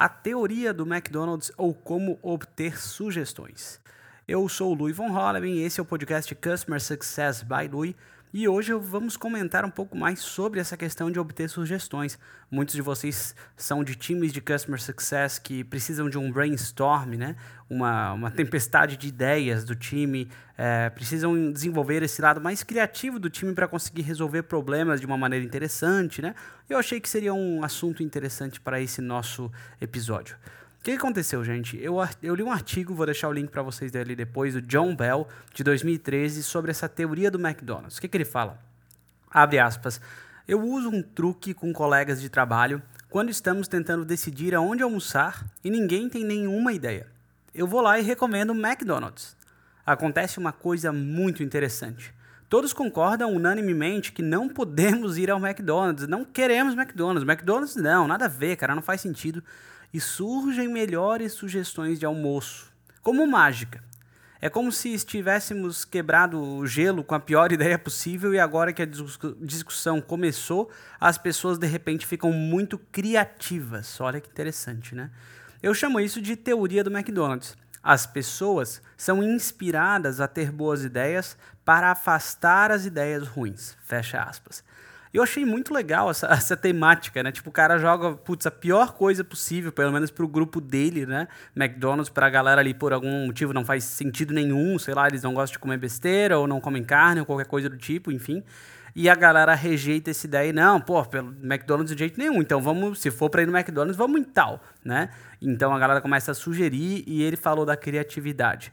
a teoria do McDonald's ou como obter sugestões. Eu sou o Louis von Holleben esse é o podcast Customer Success by Louis. E hoje vamos comentar um pouco mais sobre essa questão de obter sugestões. Muitos de vocês são de times de Customer Success que precisam de um brainstorm, né? uma, uma tempestade de ideias do time, é, precisam desenvolver esse lado mais criativo do time para conseguir resolver problemas de uma maneira interessante. Né? Eu achei que seria um assunto interessante para esse nosso episódio. O que aconteceu, gente? Eu, eu li um artigo, vou deixar o link para vocês dele depois, do John Bell, de 2013, sobre essa teoria do McDonald's. O que, que ele fala? Abre aspas. Eu uso um truque com colegas de trabalho quando estamos tentando decidir aonde almoçar e ninguém tem nenhuma ideia. Eu vou lá e recomendo McDonald's. Acontece uma coisa muito interessante. Todos concordam unanimemente que não podemos ir ao McDonald's, não queremos McDonald's. McDonald's não, nada a ver, cara, não faz sentido e surgem melhores sugestões de almoço, como mágica. É como se estivéssemos quebrado o gelo com a pior ideia possível e agora que a discussão começou, as pessoas de repente ficam muito criativas. Olha que interessante, né? Eu chamo isso de teoria do McDonald's. As pessoas são inspiradas a ter boas ideias para afastar as ideias ruins. Fecha aspas. Eu achei muito legal essa, essa temática, né? Tipo, o cara joga, putz, a pior coisa possível, pelo menos pro grupo dele, né? McDonald's, pra galera ali, por algum motivo, não faz sentido nenhum, sei lá, eles não gostam de comer besteira, ou não comem carne, ou qualquer coisa do tipo, enfim. E a galera rejeita essa ideia, não, pô, pelo McDonald's de jeito nenhum, então vamos, se for pra ir no McDonald's, vamos em tal, né? Então a galera começa a sugerir e ele falou da criatividade.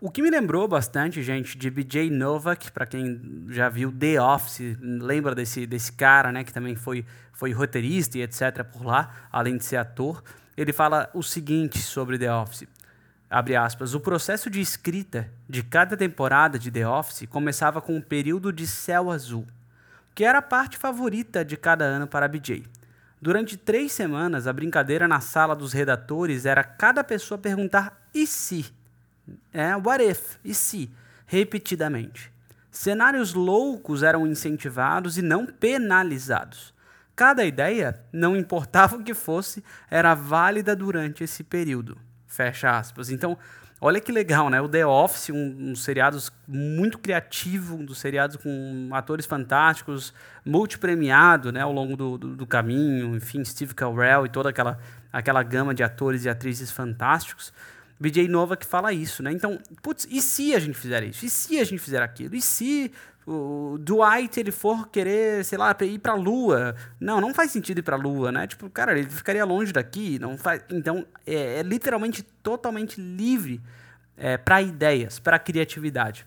O que me lembrou bastante, gente, de BJ Novak, para quem já viu The Office, lembra desse, desse cara, né, que também foi, foi roteirista e etc. por lá, além de ser ator. Ele fala o seguinte sobre The Office. Abre aspas, o processo de escrita de cada temporada de The Office começava com um período de céu azul, que era a parte favorita de cada ano para BJ. Durante três semanas, a brincadeira na sala dos redatores era cada pessoa perguntar e se é what if, e se, repetidamente. Cenários loucos eram incentivados e não penalizados. Cada ideia, não importava o que fosse, era válida durante esse período. Fecha aspas. Então, olha que legal, né? O The Office, um, um seriados muito criativo, um dos seriados com atores fantásticos, multipremiado, né, ao longo do, do, do caminho, enfim, Steve Carell e toda aquela, aquela gama de atores e atrizes fantásticos. BJ Nova que fala isso, né? Então, putz, e se a gente fizer isso? E se a gente fizer aquilo? E se o Dwight ele for querer, sei lá, ir pra Lua? Não, não faz sentido ir pra Lua, né? Tipo, cara, ele ficaria longe daqui, não faz. Então, é, é literalmente totalmente livre é, para ideias, para criatividade.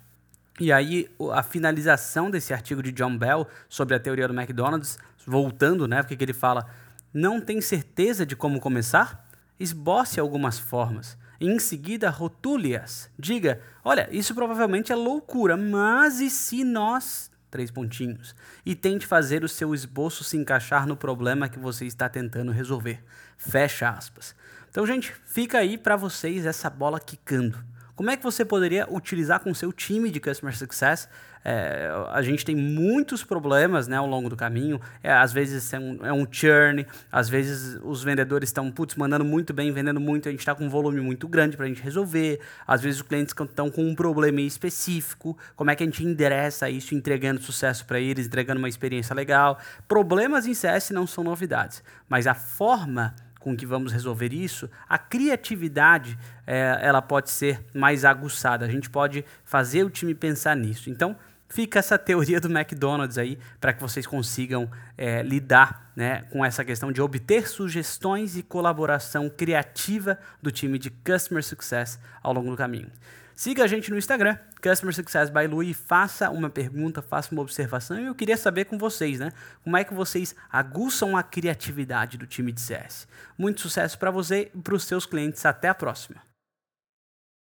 E aí, a finalização desse artigo de John Bell sobre a teoria do McDonald's, voltando, né? Porque ele fala: não tem certeza de como começar? Esboce algumas formas e em seguida rotule-as. Diga: olha, isso provavelmente é loucura, mas e se nós. Três pontinhos. E tente fazer o seu esboço se encaixar no problema que você está tentando resolver. Fecha aspas. Então, gente, fica aí para vocês essa bola quicando. Como é que você poderia utilizar com seu time de Customer Success? É, a gente tem muitos problemas né, ao longo do caminho. É, às vezes é um, é um churn, às vezes os vendedores estão mandando muito bem, vendendo muito, a gente está com um volume muito grande para a gente resolver. Às vezes os clientes estão com um problema específico. Como é que a gente endereça isso, entregando sucesso para eles, entregando uma experiência legal? Problemas em CS não são novidades, mas a forma com que vamos resolver isso, a criatividade é, ela pode ser mais aguçada. A gente pode fazer o time pensar nisso. Então, fica essa teoria do McDonald's aí para que vocês consigam é, lidar né, com essa questão de obter sugestões e colaboração criativa do time de Customer Success ao longo do caminho. Siga a gente no Instagram, Customer Success by Lu, e faça uma pergunta, faça uma observação. E eu queria saber com vocês, né? Como é que vocês aguçam a criatividade do time de CS? Muito sucesso para você e para os seus clientes. Até a próxima.